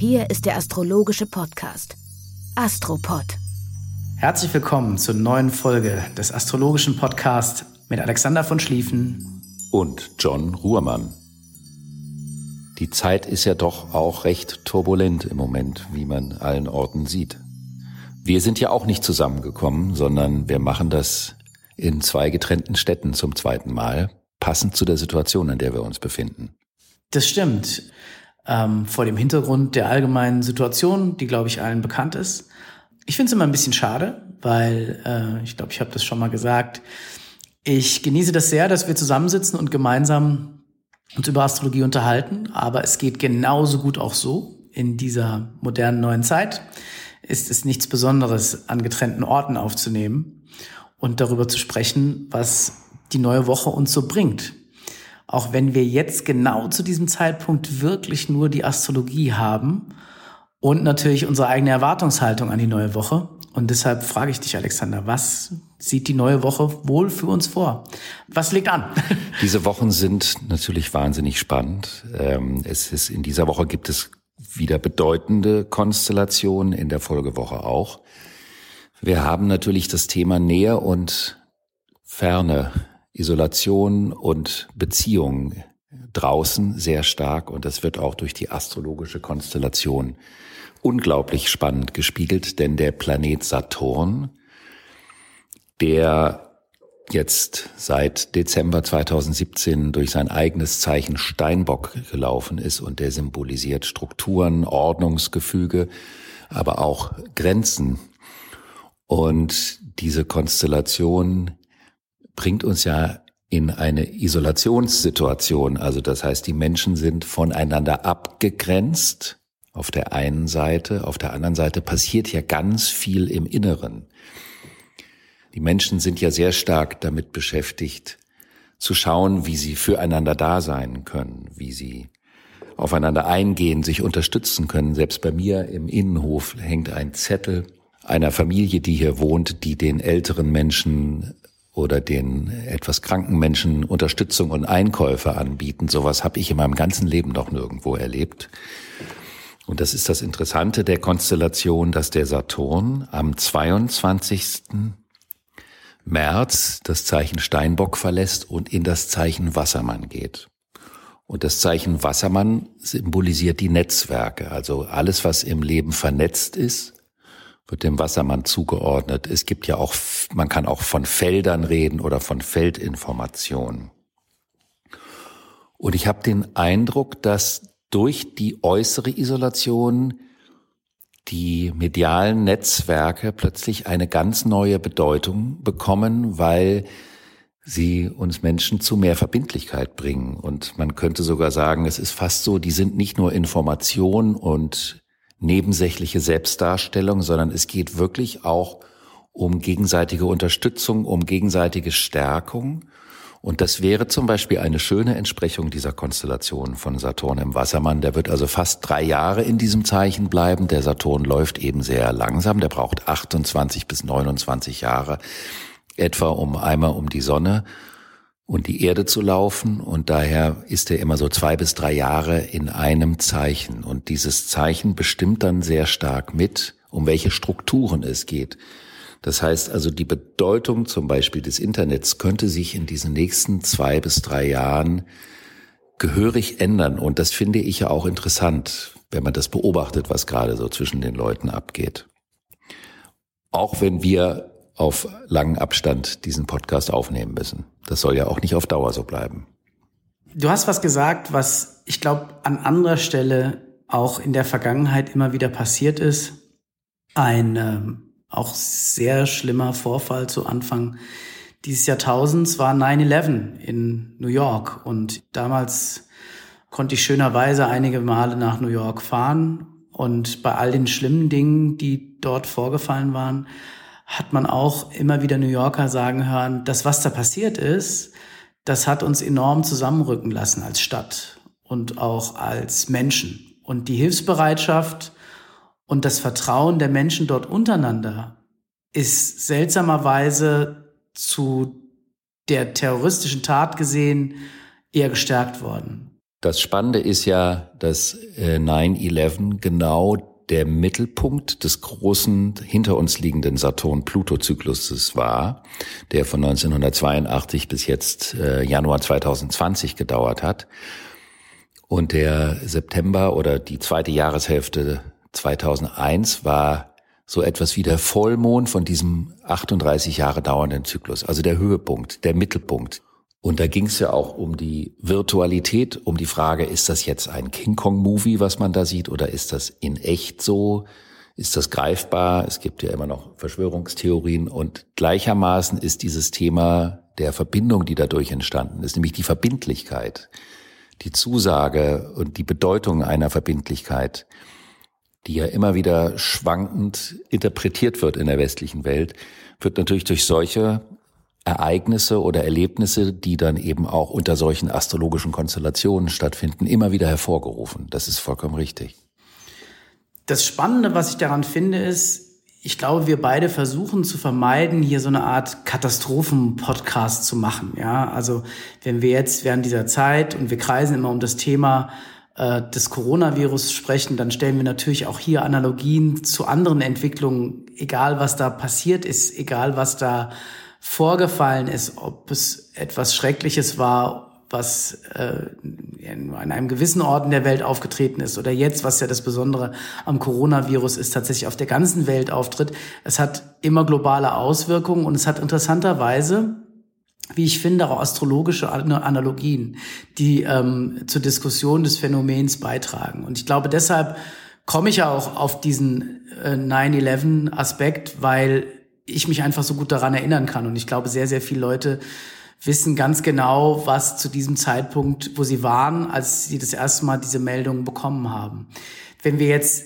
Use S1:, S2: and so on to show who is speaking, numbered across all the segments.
S1: Hier ist der astrologische Podcast Astropod.
S2: Herzlich willkommen zur neuen Folge des astrologischen Podcasts mit Alexander von Schlieffen
S3: und John Ruhrmann. Die Zeit ist ja doch auch recht turbulent im Moment, wie man allen Orten sieht. Wir sind ja auch nicht zusammengekommen, sondern wir machen das in zwei getrennten Städten zum zweiten Mal, passend zu der Situation, in der wir uns befinden.
S2: Das stimmt ähm, vor dem Hintergrund der allgemeinen Situation, die, glaube ich, allen bekannt ist. Ich finde es immer ein bisschen schade, weil äh, ich glaube, ich habe das schon mal gesagt. Ich genieße das sehr, dass wir zusammensitzen und gemeinsam uns über Astrologie unterhalten, aber es geht genauso gut auch so. In dieser modernen neuen Zeit ist es nichts Besonderes, an getrennten Orten aufzunehmen und darüber zu sprechen, was die neue Woche uns so bringt auch wenn wir jetzt genau zu diesem Zeitpunkt wirklich nur die Astrologie haben und natürlich unsere eigene Erwartungshaltung an die neue Woche. Und deshalb frage ich dich, Alexander, was sieht die neue Woche wohl für uns vor? Was liegt an?
S3: Diese Wochen sind natürlich wahnsinnig spannend. Ähm, es ist, in dieser Woche gibt es wieder bedeutende Konstellationen, in der Folgewoche auch. Wir haben natürlich das Thema Nähe und Ferne Isolation und Beziehung draußen sehr stark und das wird auch durch die astrologische Konstellation unglaublich spannend gespiegelt, denn der Planet Saturn, der jetzt seit Dezember 2017 durch sein eigenes Zeichen Steinbock gelaufen ist und der symbolisiert Strukturen, Ordnungsgefüge, aber auch Grenzen. Und diese Konstellation bringt uns ja in eine Isolationssituation. Also das heißt, die Menschen sind voneinander abgegrenzt auf der einen Seite. Auf der anderen Seite passiert ja ganz viel im Inneren. Die Menschen sind ja sehr stark damit beschäftigt, zu schauen, wie sie füreinander da sein können, wie sie aufeinander eingehen, sich unterstützen können. Selbst bei mir im Innenhof hängt ein Zettel einer Familie, die hier wohnt, die den älteren Menschen oder den etwas kranken Menschen Unterstützung und Einkäufe anbieten. Sowas habe ich in meinem ganzen Leben noch nirgendwo erlebt. Und das ist das Interessante der Konstellation, dass der Saturn am 22. März das Zeichen Steinbock verlässt und in das Zeichen Wassermann geht. Und das Zeichen Wassermann symbolisiert die Netzwerke, also alles, was im Leben vernetzt ist, wird dem Wassermann zugeordnet. Es gibt ja auch, man kann auch von Feldern reden oder von Feldinformationen. Und ich habe den Eindruck, dass durch die äußere Isolation die medialen Netzwerke plötzlich eine ganz neue Bedeutung bekommen, weil sie uns Menschen zu mehr Verbindlichkeit bringen. Und man könnte sogar sagen, es ist fast so, die sind nicht nur Information und nebensächliche Selbstdarstellung, sondern es geht wirklich auch um gegenseitige Unterstützung, um gegenseitige Stärkung. Und das wäre zum Beispiel eine schöne Entsprechung dieser Konstellation von Saturn im Wassermann. Der wird also fast drei Jahre in diesem Zeichen bleiben. Der Saturn läuft eben sehr langsam. Der braucht 28 bis 29 Jahre etwa um einmal um die Sonne und die Erde zu laufen. Und daher ist er immer so zwei bis drei Jahre in einem Zeichen. Und dieses Zeichen bestimmt dann sehr stark mit, um welche Strukturen es geht. Das heißt also, die Bedeutung zum Beispiel des Internets könnte sich in diesen nächsten zwei bis drei Jahren gehörig ändern. Und das finde ich ja auch interessant, wenn man das beobachtet, was gerade so zwischen den Leuten abgeht. Auch wenn wir auf langen Abstand diesen Podcast aufnehmen müssen. Das soll ja auch nicht auf Dauer so bleiben.
S2: Du hast was gesagt, was ich glaube an anderer Stelle auch in der Vergangenheit immer wieder passiert ist. Ein ähm, auch sehr schlimmer Vorfall zu Anfang dieses Jahrtausends war 9-11 in New York. Und damals konnte ich schönerweise einige Male nach New York fahren. Und bei all den schlimmen Dingen, die dort vorgefallen waren, hat man auch immer wieder New Yorker sagen hören, das, was da passiert ist, das hat uns enorm zusammenrücken lassen als Stadt und auch als Menschen. Und die Hilfsbereitschaft und das Vertrauen der Menschen dort untereinander ist seltsamerweise zu der terroristischen Tat gesehen eher gestärkt worden.
S3: Das Spannende ist ja, dass 9-11 äh, genau der Mittelpunkt des großen hinter uns liegenden Saturn-Pluto-Zykluses war, der von 1982 bis jetzt äh, Januar 2020 gedauert hat. Und der September oder die zweite Jahreshälfte 2001 war so etwas wie der Vollmond von diesem 38 Jahre dauernden Zyklus, also der Höhepunkt, der Mittelpunkt. Und da ging es ja auch um die Virtualität, um die Frage, ist das jetzt ein King Kong-Movie, was man da sieht, oder ist das in echt so? Ist das greifbar? Es gibt ja immer noch Verschwörungstheorien und gleichermaßen ist dieses Thema der Verbindung, die dadurch entstanden ist, nämlich die Verbindlichkeit, die Zusage und die Bedeutung einer Verbindlichkeit, die ja immer wieder schwankend interpretiert wird in der westlichen Welt, wird natürlich durch solche Ereignisse oder Erlebnisse, die dann eben auch unter solchen astrologischen Konstellationen stattfinden, immer wieder hervorgerufen. Das ist vollkommen richtig.
S2: Das Spannende, was ich daran finde, ist, ich glaube, wir beide versuchen zu vermeiden, hier so eine Art Katastrophen-Podcast zu machen. Ja, also wenn wir jetzt während dieser Zeit und wir kreisen immer um das Thema äh, des Coronavirus sprechen, dann stellen wir natürlich auch hier Analogien zu anderen Entwicklungen, egal was da passiert ist, egal was da vorgefallen ist, ob es etwas Schreckliches war, was äh, in einem gewissen Ort in der Welt aufgetreten ist oder jetzt, was ja das Besondere am Coronavirus ist, tatsächlich auf der ganzen Welt auftritt. Es hat immer globale Auswirkungen und es hat interessanterweise, wie ich finde, auch astrologische Analogien, die ähm, zur Diskussion des Phänomens beitragen. Und ich glaube, deshalb komme ich ja auch auf diesen äh, 9-11-Aspekt, weil ich mich einfach so gut daran erinnern kann. Und ich glaube, sehr, sehr viele Leute wissen ganz genau, was zu diesem Zeitpunkt, wo sie waren, als sie das erste Mal diese Meldung bekommen haben. Wenn wir jetzt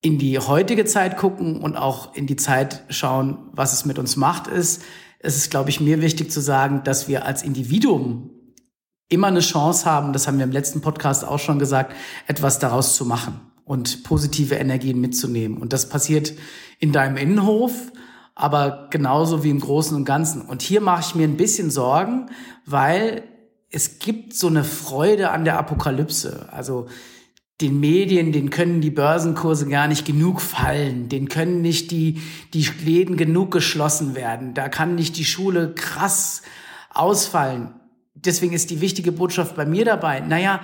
S2: in die heutige Zeit gucken und auch in die Zeit schauen, was es mit uns macht, ist, ist es, glaube ich, mir wichtig zu sagen, dass wir als Individuum immer eine Chance haben, das haben wir im letzten Podcast auch schon gesagt, etwas daraus zu machen und positive Energien mitzunehmen. Und das passiert in deinem Innenhof, aber genauso wie im Großen und Ganzen. Und hier mache ich mir ein bisschen Sorgen, weil es gibt so eine Freude an der Apokalypse. Also den Medien, den können die Börsenkurse gar nicht genug fallen, den können nicht die, die Läden genug geschlossen werden, da kann nicht die Schule krass ausfallen. Deswegen ist die wichtige Botschaft bei mir dabei, naja,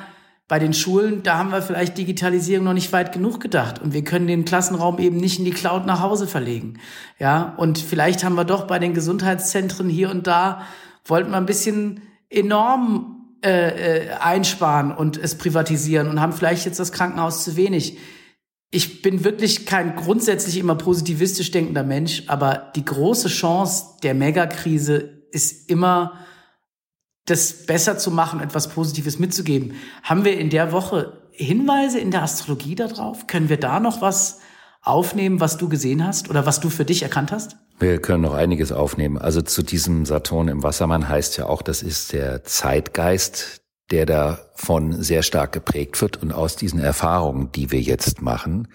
S2: bei den Schulen, da haben wir vielleicht Digitalisierung noch nicht weit genug gedacht und wir können den Klassenraum eben nicht in die Cloud nach Hause verlegen. Ja, und vielleicht haben wir doch bei den Gesundheitszentren hier und da wollten wir ein bisschen enorm äh, äh, einsparen und es privatisieren und haben vielleicht jetzt das Krankenhaus zu wenig. Ich bin wirklich kein grundsätzlich immer positivistisch denkender Mensch, aber die große Chance der Megakrise ist immer das besser zu machen, etwas Positives mitzugeben. Haben wir in der Woche Hinweise in der Astrologie darauf? Können wir da noch was aufnehmen, was du gesehen hast oder was du für dich erkannt hast?
S3: Wir können noch einiges aufnehmen. Also zu diesem Saturn im Wassermann heißt ja auch, das ist der Zeitgeist, der davon sehr stark geprägt wird und aus diesen Erfahrungen, die wir jetzt machen,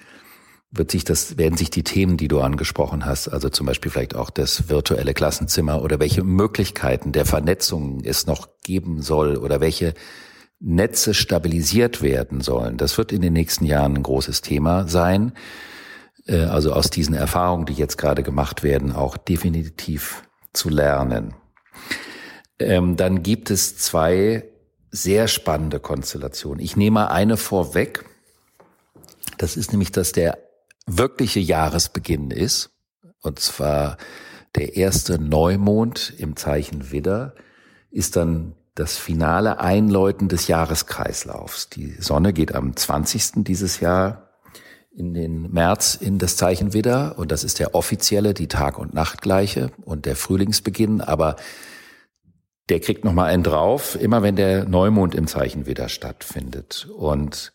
S3: wird sich das, werden sich die Themen, die du angesprochen hast, also zum Beispiel vielleicht auch das virtuelle Klassenzimmer oder welche Möglichkeiten der Vernetzung es noch geben soll oder welche Netze stabilisiert werden sollen, das wird in den nächsten Jahren ein großes Thema sein. Äh, also aus diesen Erfahrungen, die jetzt gerade gemacht werden, auch definitiv zu lernen. Ähm, dann gibt es zwei sehr spannende Konstellationen. Ich nehme eine vorweg. Das ist nämlich, dass der wirkliche Jahresbeginn ist. Und zwar der erste Neumond im Zeichen Widder ist dann das finale Einläuten des Jahreskreislaufs. Die Sonne geht am 20. dieses Jahr in den März in das Zeichen Widder und das ist der offizielle, die Tag- und Nachtgleiche und der Frühlingsbeginn, aber der kriegt noch mal einen drauf, immer wenn der Neumond im Zeichen Widder stattfindet und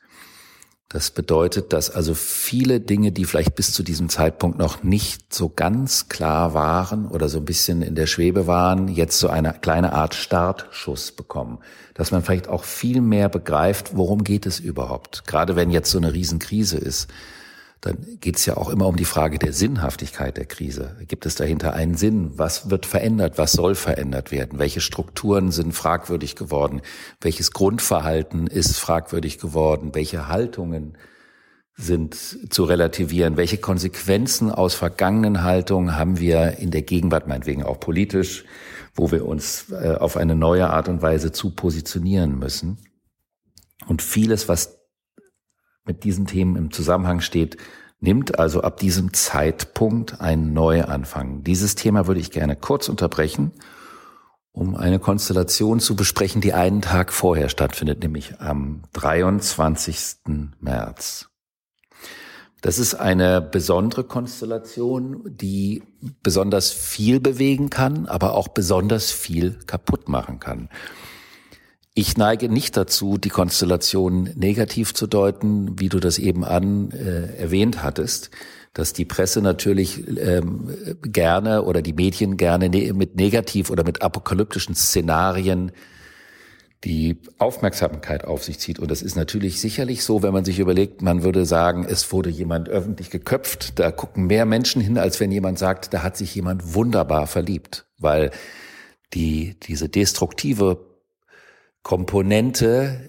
S3: das bedeutet, dass also viele Dinge, die vielleicht bis zu diesem Zeitpunkt noch nicht so ganz klar waren oder so ein bisschen in der Schwebe waren, jetzt so eine kleine Art Startschuss bekommen. Dass man vielleicht auch viel mehr begreift, worum geht es überhaupt. Gerade wenn jetzt so eine Riesenkrise ist, dann geht es ja auch immer um die Frage der Sinnhaftigkeit der Krise. Gibt es dahinter einen Sinn? Was wird verändert? Was soll verändert werden? Welche Strukturen sind fragwürdig geworden? Welches Grundverhalten ist fragwürdig geworden? Welche Haltungen sind zu relativieren? Welche Konsequenzen aus vergangenen Haltungen haben wir in der Gegenwart, meinetwegen auch politisch, wo wir uns äh, auf eine neue Art und Weise zu positionieren müssen? Und vieles, was mit diesen Themen im Zusammenhang steht, nimmt also ab diesem Zeitpunkt einen Neuanfang. Dieses Thema würde ich gerne kurz unterbrechen, um eine Konstellation zu besprechen, die einen Tag vorher stattfindet, nämlich am 23. März. Das ist eine besondere Konstellation, die besonders viel bewegen kann, aber auch besonders viel kaputt machen kann. Ich neige nicht dazu, die Konstellation negativ zu deuten, wie du das eben an äh, erwähnt hattest, dass die Presse natürlich ähm, gerne oder die Medien gerne ne mit negativ oder mit apokalyptischen Szenarien die Aufmerksamkeit auf sich zieht. Und das ist natürlich sicherlich so, wenn man sich überlegt, man würde sagen, es wurde jemand öffentlich geköpft. Da gucken mehr Menschen hin, als wenn jemand sagt, da hat sich jemand wunderbar verliebt. Weil die, diese destruktive Komponente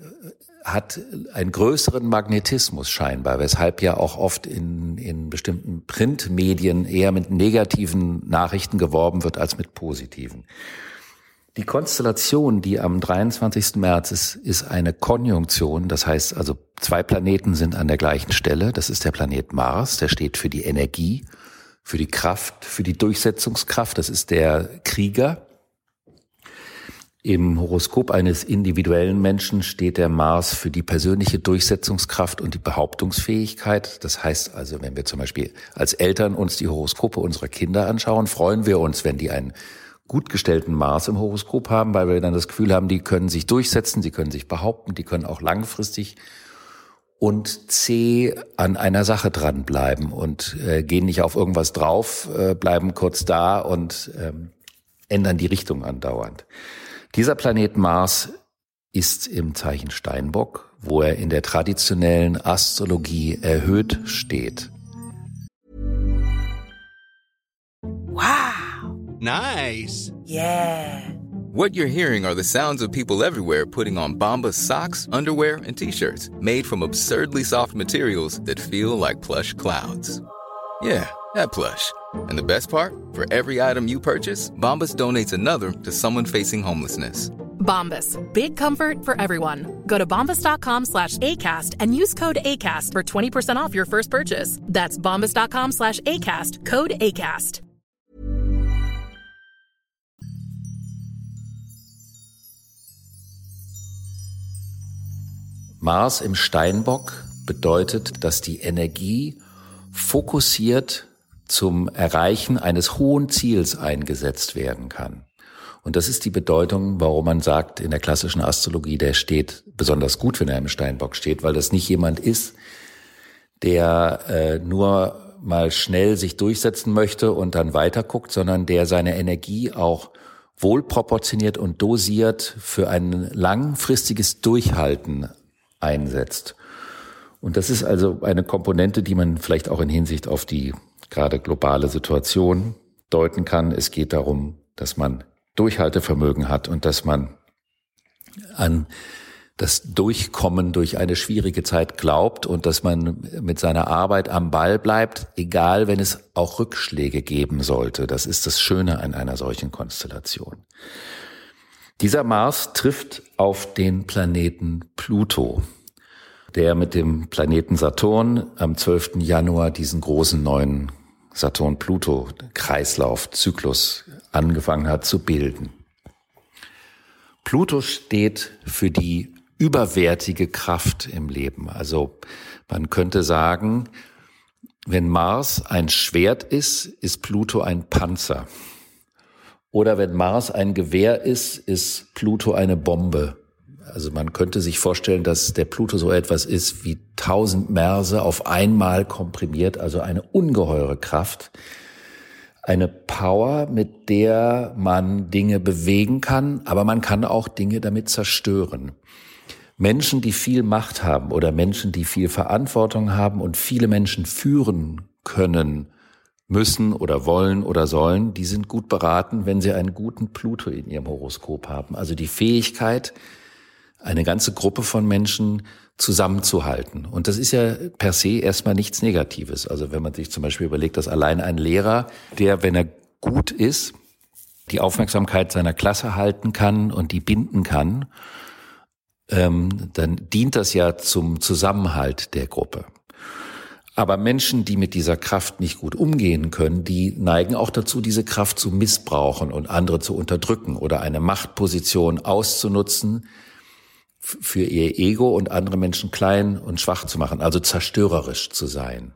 S3: hat einen größeren Magnetismus scheinbar, weshalb ja auch oft in, in bestimmten Printmedien eher mit negativen Nachrichten geworben wird als mit positiven. Die Konstellation, die am 23. März ist, ist eine Konjunktion. Das heißt also, zwei Planeten sind an der gleichen Stelle. Das ist der Planet Mars, der steht für die Energie, für die Kraft, für die Durchsetzungskraft. Das ist der Krieger. Im Horoskop eines individuellen Menschen steht der Mars für die persönliche Durchsetzungskraft und die Behauptungsfähigkeit. Das heißt also, wenn wir zum Beispiel als Eltern uns die Horoskope unserer Kinder anschauen, freuen wir uns, wenn die einen gut gestellten Mars im Horoskop haben, weil wir dann das Gefühl haben, die können sich durchsetzen, die können sich behaupten, die können auch langfristig und C an einer Sache dranbleiben und äh, gehen nicht auf irgendwas drauf, äh, bleiben kurz da und ähm, ändern die Richtung andauernd. Dieser Planet Mars ist im Zeichen Steinbock, wo er in der traditionellen Astrologie erhöht steht.
S4: Wow.
S5: Nice.
S4: Yeah.
S5: What you're hearing are the sounds of people everywhere putting on Bombas socks, underwear, and t-shirts made from absurdly soft materials that feel like plush clouds. Yeah, that plush. And the best part, for every item you purchase, Bombas donates another to someone facing homelessness.
S6: Bombas, big comfort for everyone. Go to bombas.com slash ACAST and use code ACAST for 20% off your first purchase. That's bombas.com slash ACAST, code ACAST.
S3: Mars im Steinbock bedeutet, dass die Energie fokussiert zum Erreichen eines hohen Ziels eingesetzt werden kann. Und das ist die Bedeutung, warum man sagt, in der klassischen Astrologie, der steht besonders gut, wenn er im Steinbock steht, weil das nicht jemand ist, der äh, nur mal schnell sich durchsetzen möchte und dann weiterguckt, sondern der seine Energie auch wohlproportioniert und dosiert für ein langfristiges Durchhalten einsetzt. Und das ist also eine Komponente, die man vielleicht auch in Hinsicht auf die gerade globale Situation deuten kann. Es geht darum, dass man Durchhaltevermögen hat und dass man an das Durchkommen durch eine schwierige Zeit glaubt und dass man mit seiner Arbeit am Ball bleibt, egal wenn es auch Rückschläge geben sollte. Das ist das Schöne an einer solchen Konstellation. Dieser Mars trifft auf den Planeten Pluto der mit dem Planeten Saturn am 12. Januar diesen großen neuen Saturn-Pluto-Kreislauf-Zyklus angefangen hat zu bilden. Pluto steht für die überwertige Kraft im Leben. Also man könnte sagen, wenn Mars ein Schwert ist, ist Pluto ein Panzer. Oder wenn Mars ein Gewehr ist, ist Pluto eine Bombe. Also man könnte sich vorstellen, dass der Pluto so etwas ist wie tausend Merse auf einmal komprimiert, also eine ungeheure Kraft, eine Power, mit der man Dinge bewegen kann, aber man kann auch Dinge damit zerstören. Menschen, die viel Macht haben oder Menschen, die viel Verantwortung haben und viele Menschen führen können, müssen oder wollen oder sollen, die sind gut beraten, wenn sie einen guten Pluto in ihrem Horoskop haben. Also die Fähigkeit, eine ganze Gruppe von Menschen zusammenzuhalten. Und das ist ja per se erstmal nichts Negatives. Also wenn man sich zum Beispiel überlegt, dass allein ein Lehrer, der, wenn er gut ist, die Aufmerksamkeit seiner Klasse halten kann und die binden kann, ähm, dann dient das ja zum Zusammenhalt der Gruppe. Aber Menschen, die mit dieser Kraft nicht gut umgehen können, die neigen auch dazu, diese Kraft zu missbrauchen und andere zu unterdrücken oder eine Machtposition auszunutzen, für ihr Ego und andere Menschen klein und schwach zu machen, also zerstörerisch zu sein.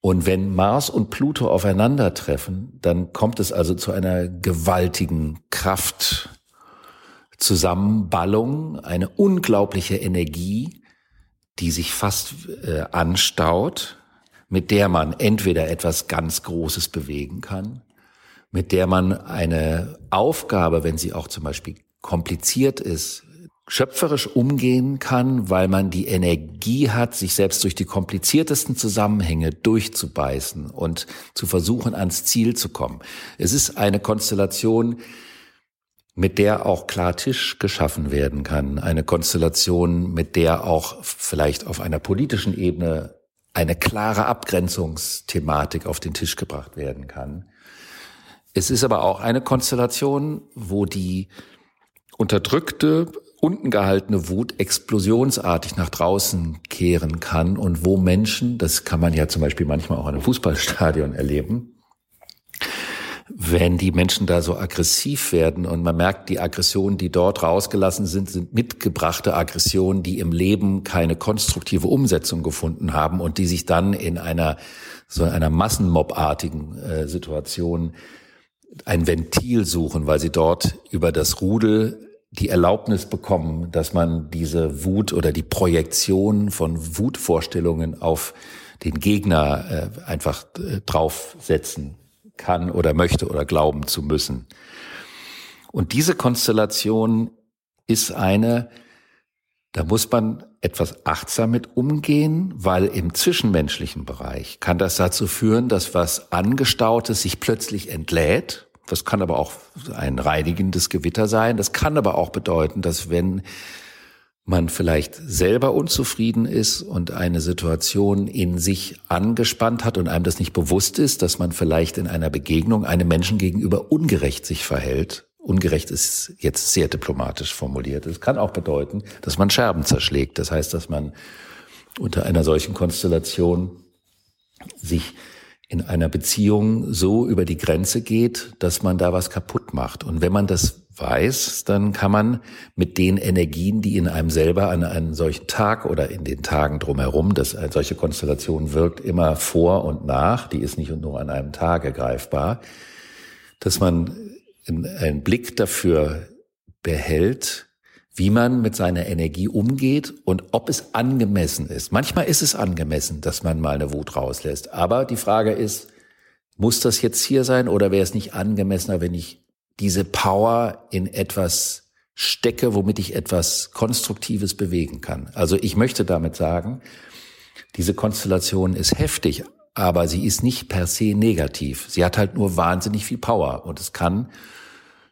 S3: Und wenn Mars und Pluto aufeinandertreffen, dann kommt es also zu einer gewaltigen Kraftzusammenballung, eine unglaubliche Energie, die sich fast äh, anstaut, mit der man entweder etwas ganz Großes bewegen kann, mit der man eine Aufgabe, wenn sie auch zum Beispiel kompliziert ist, schöpferisch umgehen kann, weil man die Energie hat, sich selbst durch die kompliziertesten Zusammenhänge durchzubeißen und zu versuchen, ans Ziel zu kommen. Es ist eine Konstellation, mit der auch klar Tisch geschaffen werden kann. Eine Konstellation, mit der auch vielleicht auf einer politischen Ebene eine klare Abgrenzungsthematik auf den Tisch gebracht werden kann. Es ist aber auch eine Konstellation, wo die unterdrückte unten gehaltene Wut explosionsartig nach draußen kehren kann und wo Menschen, das kann man ja zum Beispiel manchmal auch in einem Fußballstadion erleben, wenn die Menschen da so aggressiv werden und man merkt, die Aggressionen, die dort rausgelassen sind, sind mitgebrachte Aggressionen, die im Leben keine konstruktive Umsetzung gefunden haben und die sich dann in einer so einer Massenmob-artigen äh, Situation ein Ventil suchen, weil sie dort über das Rudel die Erlaubnis bekommen, dass man diese Wut oder die Projektion von Wutvorstellungen auf den Gegner äh, einfach äh, draufsetzen kann oder möchte oder glauben zu müssen. Und diese Konstellation ist eine, da muss man etwas achtsam mit umgehen, weil im zwischenmenschlichen Bereich kann das dazu führen, dass was Angestautes sich plötzlich entlädt das kann aber auch ein reinigendes Gewitter sein. Das kann aber auch bedeuten, dass wenn man vielleicht selber unzufrieden ist und eine Situation in sich angespannt hat und einem das nicht bewusst ist, dass man vielleicht in einer Begegnung einem Menschen gegenüber ungerecht sich verhält. Ungerecht ist jetzt sehr diplomatisch formuliert. Es kann auch bedeuten, dass man Scherben zerschlägt. Das heißt, dass man unter einer solchen Konstellation sich in einer Beziehung so über die Grenze geht, dass man da was kaputt macht. Und wenn man das weiß, dann kann man mit den Energien, die in einem selber an einem solchen Tag oder in den Tagen drumherum, dass eine solche Konstellation wirkt immer vor und nach, die ist nicht nur an einem Tag greifbar, dass man einen Blick dafür behält, wie man mit seiner Energie umgeht und ob es angemessen ist. Manchmal ist es angemessen, dass man mal eine Wut rauslässt. Aber die Frage ist, muss das jetzt hier sein oder wäre es nicht angemessener, wenn ich diese Power in etwas stecke, womit ich etwas Konstruktives bewegen kann? Also ich möchte damit sagen, diese Konstellation ist heftig, aber sie ist nicht per se negativ. Sie hat halt nur wahnsinnig viel Power und es kann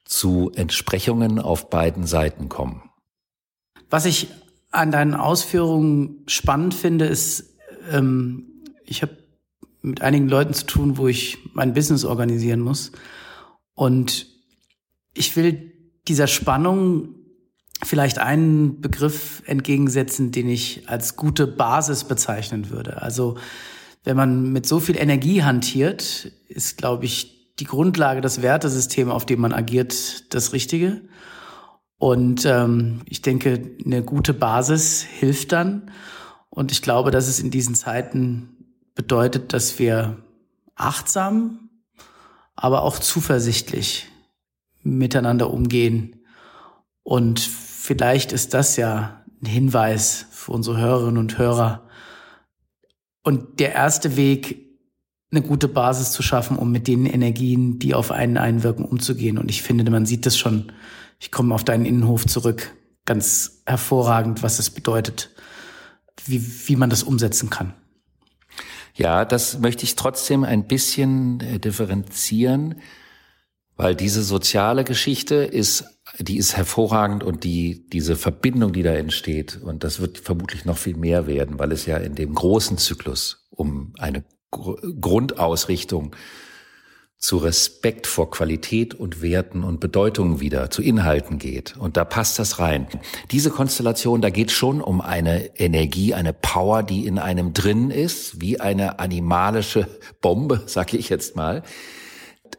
S3: zu Entsprechungen auf beiden Seiten kommen.
S2: Was ich an deinen Ausführungen spannend finde, ist, ähm, ich habe mit einigen Leuten zu tun, wo ich mein Business organisieren muss. Und ich will dieser Spannung vielleicht einen Begriff entgegensetzen, den ich als gute Basis bezeichnen würde. Also wenn man mit so viel Energie hantiert, ist, glaube ich, die Grundlage, das Wertesystem, auf dem man agiert, das Richtige. Und ähm, ich denke, eine gute Basis hilft dann. Und ich glaube, dass es in diesen Zeiten bedeutet, dass wir achtsam, aber auch zuversichtlich miteinander umgehen. Und vielleicht ist das ja ein Hinweis für unsere Hörerinnen und Hörer. Und der erste Weg, eine gute Basis zu schaffen, um mit den Energien, die auf einen einwirken, umzugehen. Und ich finde, man sieht das schon. Ich komme auf deinen Innenhof zurück. Ganz hervorragend, was es bedeutet, wie, wie man das umsetzen kann.
S3: Ja, das möchte ich trotzdem ein bisschen äh, differenzieren, weil diese soziale Geschichte ist, die ist hervorragend und die, diese Verbindung, die da entsteht, und das wird vermutlich noch viel mehr werden, weil es ja in dem großen Zyklus um eine Grundausrichtung zu Respekt vor Qualität und Werten und Bedeutungen wieder, zu Inhalten geht. Und da passt das rein. Diese Konstellation, da geht schon um eine Energie, eine Power, die in einem drin ist, wie eine animalische Bombe, sage ich jetzt mal.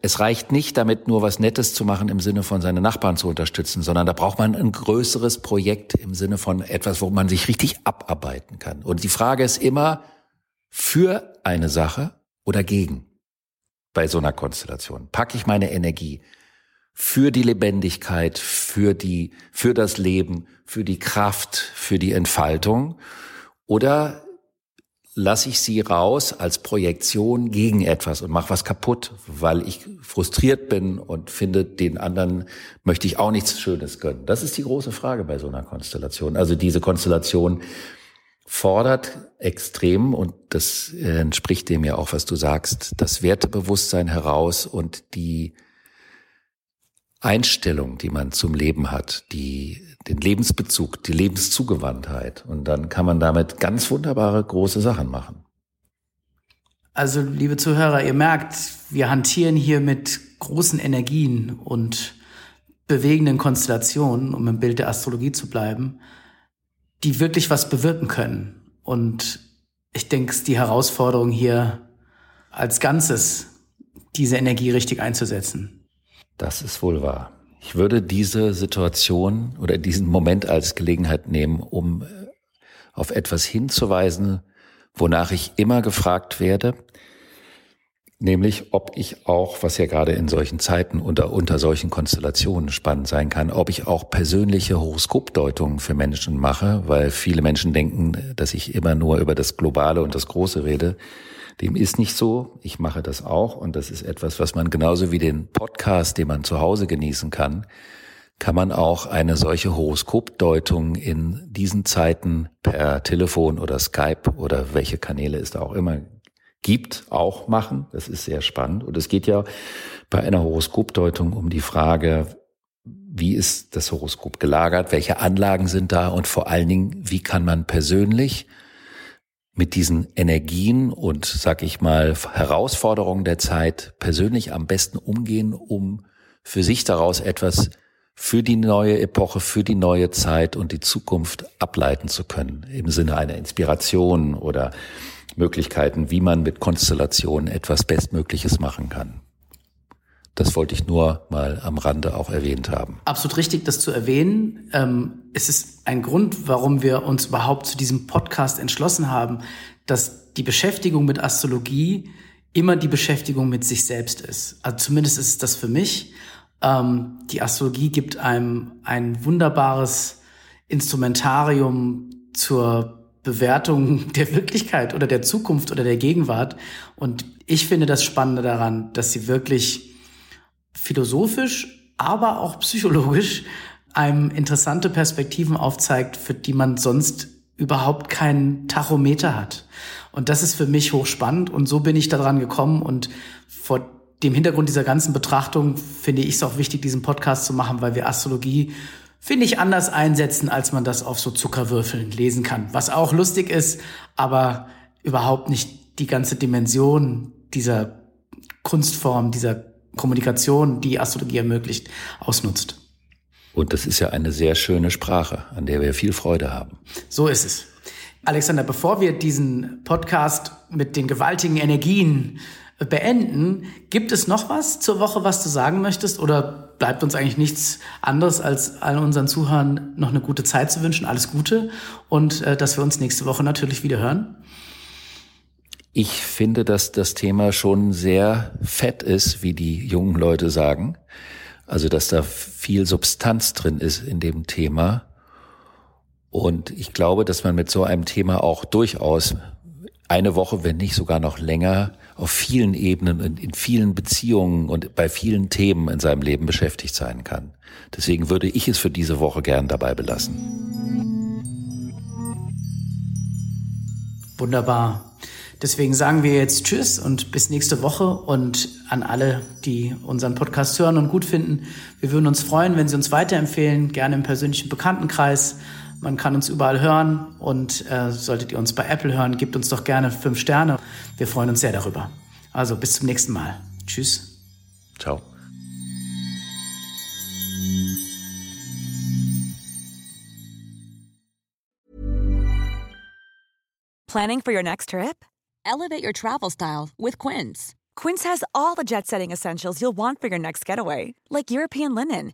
S3: Es reicht nicht damit nur was Nettes zu machen im Sinne von seine Nachbarn zu unterstützen, sondern da braucht man ein größeres Projekt im Sinne von etwas, wo man sich richtig abarbeiten kann. Und die Frage ist immer, für eine Sache oder gegen bei so einer Konstellation? Packe ich meine Energie für die Lebendigkeit, für die, für das Leben, für die Kraft, für die Entfaltung? Oder lasse ich sie raus als Projektion gegen etwas und mache was kaputt, weil ich frustriert bin und finde, den anderen möchte ich auch nichts Schönes gönnen. Das ist die große Frage bei so einer Konstellation. Also diese Konstellation fordert extrem, und das äh, entspricht dem ja auch, was du sagst, das Wertebewusstsein heraus und die Einstellung, die man zum Leben hat, die, den Lebensbezug, die Lebenszugewandtheit. Und dann kann man damit ganz wunderbare große Sachen machen.
S2: Also, liebe Zuhörer, ihr merkt, wir hantieren hier mit großen Energien und bewegenden Konstellationen, um im Bild der Astrologie zu bleiben die wirklich was bewirken können. Und ich denke, es ist die Herausforderung hier als Ganzes, diese Energie richtig einzusetzen.
S3: Das ist wohl wahr. Ich würde diese Situation oder diesen Moment als Gelegenheit nehmen, um äh, auf etwas hinzuweisen, wonach ich immer gefragt werde, nämlich ob ich auch, was ja gerade in solchen Zeiten unter, unter solchen Konstellationen spannend sein kann, ob ich auch persönliche Horoskopdeutungen für Menschen mache, weil viele Menschen denken, dass ich immer nur über das Globale und das Große rede. Dem ist nicht so. Ich mache das auch und das ist etwas, was man genauso wie den Podcast, den man zu Hause genießen kann, kann man auch eine solche Horoskopdeutung in diesen Zeiten per Telefon oder Skype oder welche Kanäle es da auch immer gibt, auch machen. Das ist sehr spannend. Und es geht ja bei einer Horoskopdeutung um die Frage, wie ist das Horoskop gelagert, welche Anlagen sind da und vor allen Dingen, wie kann man persönlich mit diesen Energien und, sag ich mal, Herausforderungen der Zeit persönlich am besten umgehen, um für sich daraus etwas für die neue Epoche, für die neue Zeit und die Zukunft ableiten zu können, im Sinne einer Inspiration oder Möglichkeiten, wie man mit Konstellationen etwas Bestmögliches machen kann. Das wollte ich nur mal am Rande auch erwähnt haben.
S2: Absolut richtig, das zu erwähnen. Ähm, es ist ein Grund, warum wir uns überhaupt zu diesem Podcast entschlossen haben, dass die Beschäftigung mit Astrologie immer die Beschäftigung mit sich selbst ist. Also zumindest ist es das für mich. Ähm, die Astrologie gibt einem ein wunderbares Instrumentarium zur Bewertung der Wirklichkeit oder der Zukunft oder der Gegenwart. Und ich finde das Spannende daran, dass sie wirklich philosophisch, aber auch psychologisch einem interessante Perspektiven aufzeigt, für die man sonst überhaupt keinen Tachometer hat. Und das ist für mich hochspannend und so bin ich daran gekommen und vor dem Hintergrund dieser ganzen Betrachtung finde ich es auch wichtig, diesen Podcast zu machen, weil wir Astrologie finde ich, anders einsetzen, als man das auf so Zuckerwürfeln lesen kann. Was auch lustig ist, aber überhaupt nicht die ganze Dimension dieser Kunstform, dieser Kommunikation, die Astrologie ermöglicht, ausnutzt.
S3: Und das ist ja eine sehr schöne Sprache, an der wir viel Freude haben.
S2: So ist es. Alexander, bevor wir diesen Podcast mit den gewaltigen Energien beenden, gibt es noch was zur Woche, was du sagen möchtest? Oder bleibt uns eigentlich nichts anderes, als allen unseren Zuhörern noch eine gute Zeit zu wünschen. Alles Gute und äh, dass wir uns nächste Woche natürlich wieder hören.
S3: Ich finde, dass das Thema schon sehr fett ist, wie die jungen Leute sagen. Also, dass da viel Substanz drin ist in dem Thema. Und ich glaube, dass man mit so einem Thema auch durchaus eine Woche, wenn nicht sogar noch länger, auf vielen Ebenen, in, in vielen Beziehungen und bei vielen Themen in seinem Leben beschäftigt sein kann. Deswegen würde ich es für diese Woche gern dabei belassen.
S2: Wunderbar. Deswegen sagen wir jetzt Tschüss und bis nächste Woche und an alle, die unseren Podcast hören und gut finden. Wir würden uns freuen, wenn Sie uns weiterempfehlen, gerne im persönlichen Bekanntenkreis. Man kann uns überall hören und äh, solltet ihr uns bei Apple hören, gebt uns doch gerne fünf Sterne. Wir freuen uns sehr darüber. Also bis zum nächsten Mal. Tschüss.
S3: Ciao.
S4: Planning for your next trip? Elevate your travel style with Quince. Quince has all the jet setting essentials you'll want for your next getaway, like European linen,